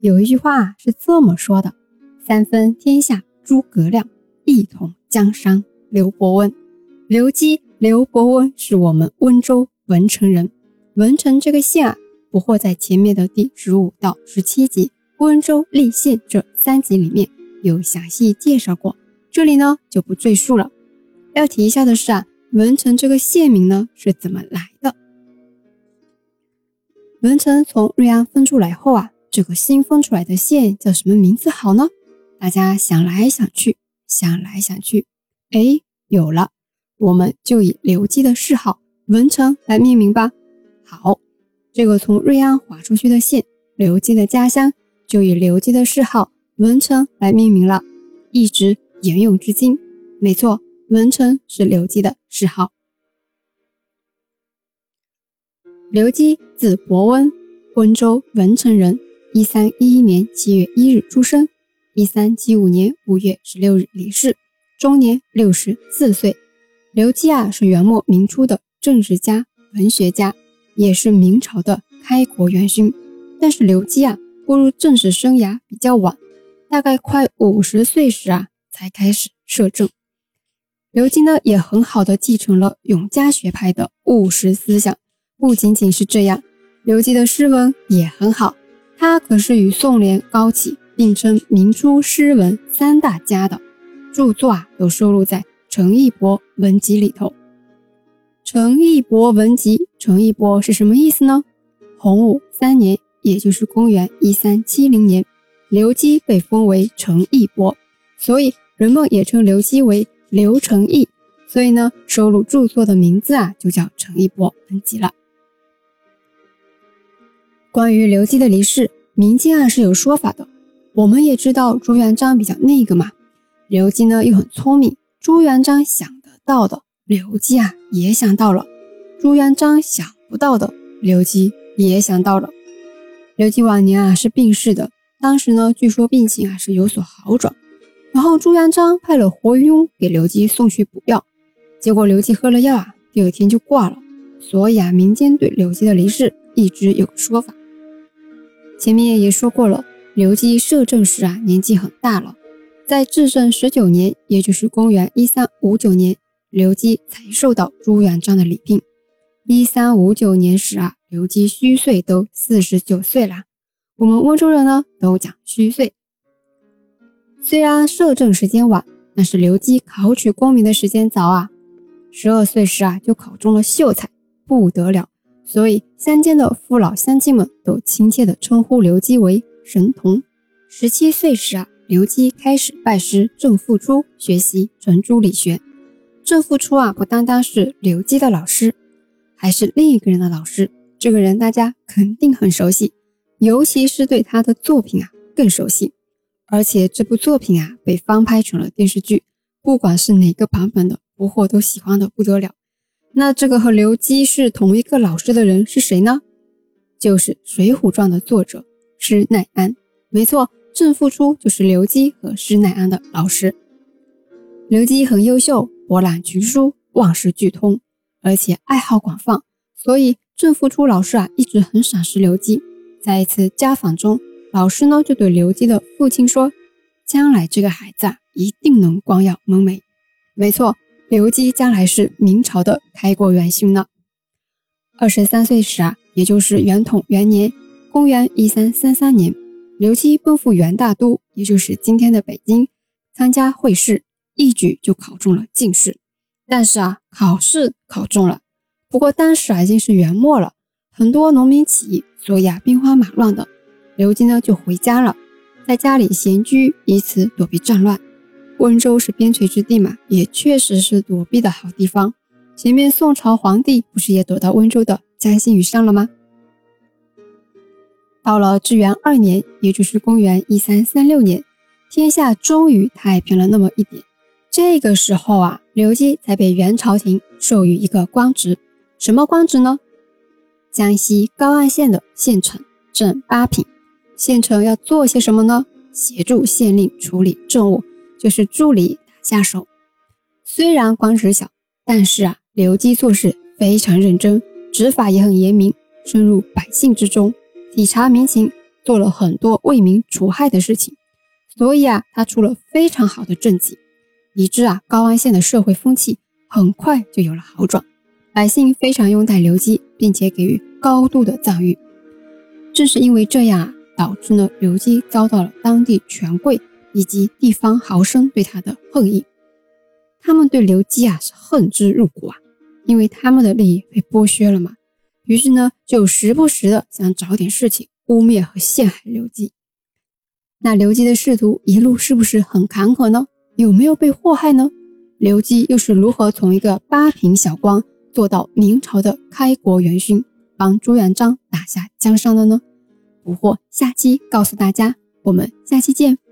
有一句话是这么说的：“三分天下诸葛亮，一统江山刘伯温。”刘基、刘伯温是我们温州文成人。文成这个县啊，不惑在前面的第十五到十七集《温州立县》这三集里面有详细介绍过，这里呢就不赘述了。要提一下的是啊，文成这个县名呢是怎么来的？文成从瑞安分出来后啊，这个新分出来的县叫什么名字好呢？大家想来想去，想来想去，哎，有了。我们就以刘基的谥号文成来命名吧。好，这个从瑞安划出去的县，刘基的家乡，就以刘基的谥号文成来命名了，一直沿用至今。没错，文成是刘基的谥号。刘基字伯温，温州文成人，一三一一年七月一日出生，一三七五年五月十六日离世，终年六十四岁。刘基啊，是元末明初的政治家、文学家，也是明朝的开国元勋。但是刘基啊，步入政治生涯比较晚，大概快五十岁时啊，才开始摄政。刘基呢，也很好的继承了永嘉学派的务实思想。不仅仅是这样，刘基的诗文也很好，他可是与宋濂、高启并称明初诗文三大家的著作啊，都收录在。程义博文集里头，程义博文集，程义博是什么意思呢？洪武三年，也就是公元一三七零年，刘基被封为程义博，所以人们也称刘基为刘承义。所以呢，收录著作的名字啊，就叫程义博文集了。关于刘基的离世，民间啊是有说法的。我们也知道朱元璋比较那个嘛，刘基呢又很聪明。朱元璋想得到的，刘基啊也想到了；朱元璋想不到的，刘基也想到了。刘基晚年啊是病逝的，当时呢据说病情啊是有所好转，然后朱元璋派了活云翁给刘基送去补药，结果刘基喝了药啊，第二天就挂了。所以啊，民间对刘基的离世一直有个说法。前面也说过了，刘基摄政时啊年纪很大了。在至正十九年，也就是公元一三五九年，刘基才受到朱元璋的礼聘。一三五九年时啊，刘基虚岁都四十九岁了。我们温州人呢都讲虚岁。虽然摄政时间晚，但是刘基考取功名的时间早啊。十二岁时啊就考中了秀才，不得了。所以乡间的父老乡亲们都亲切地称呼刘基为神童。十七岁时啊。刘基开始拜师郑复初学习程朱理学。郑复初啊，不单单是刘基的老师，还是另一个人的老师。这个人大家肯定很熟悉，尤其是对他的作品啊更熟悉。而且这部作品啊被翻拍成了电视剧，不管是哪个版本的，不惑都喜欢的不得了。那这个和刘基是同一个老师的人是谁呢？就是《水浒传》的作者施耐庵。没错。郑复初就是刘基和施耐庵的老师。刘基很优秀，博览群书，万事俱通，而且爱好广泛，所以郑复初老师啊一直很赏识刘基。在一次家访中，老师呢就对刘基的父亲说：“将来这个孩子啊一定能光耀门楣。”没错，刘基将来是明朝的开国元勋呢。二十三岁时啊，也就是元统元年，公元一三三三年。刘基奔赴元大都，也就是今天的北京，参加会试，一举就考中了进士。但是啊，考试考中了，不过当时啊已经是元末了，很多农民起义，所以啊，兵荒马乱的。刘基呢就回家了，在家里闲居，以此躲避战乱。温州是边陲之地嘛，也确实是躲避的好地方。前面宋朝皇帝不是也躲到温州的嘉兴屿上了吗？到了至元二年，也就是公元一三三六年，天下终于太平了那么一点。这个时候啊，刘基才被元朝廷授予一个官职，什么官职呢？江西高安县的县丞，正八品。县丞要做些什么呢？协助县令处理政务，就是助理打下手。虽然官职小，但是啊，刘基做事非常认真，执法也很严明，深入百姓之中。体察民情，做了很多为民除害的事情，所以啊，他出了非常好的政绩，以致啊高安县的社会风气很快就有了好转，百姓非常拥戴刘基，并且给予高度的赞誉。正是因为这样啊，导致呢刘基遭到了当地权贵以及地方豪绅对他的恨意，他们对刘基啊是恨之入骨啊，因为他们的利益被剥削了嘛。于是呢，就时不时的想找点事情污蔑和陷害刘基。那刘基的仕途一路是不是很坎坷呢？有没有被祸害呢？刘基又是如何从一个八品小官做到明朝的开国元勋，帮朱元璋打下江山的呢？捕获下期告诉大家。我们下期见。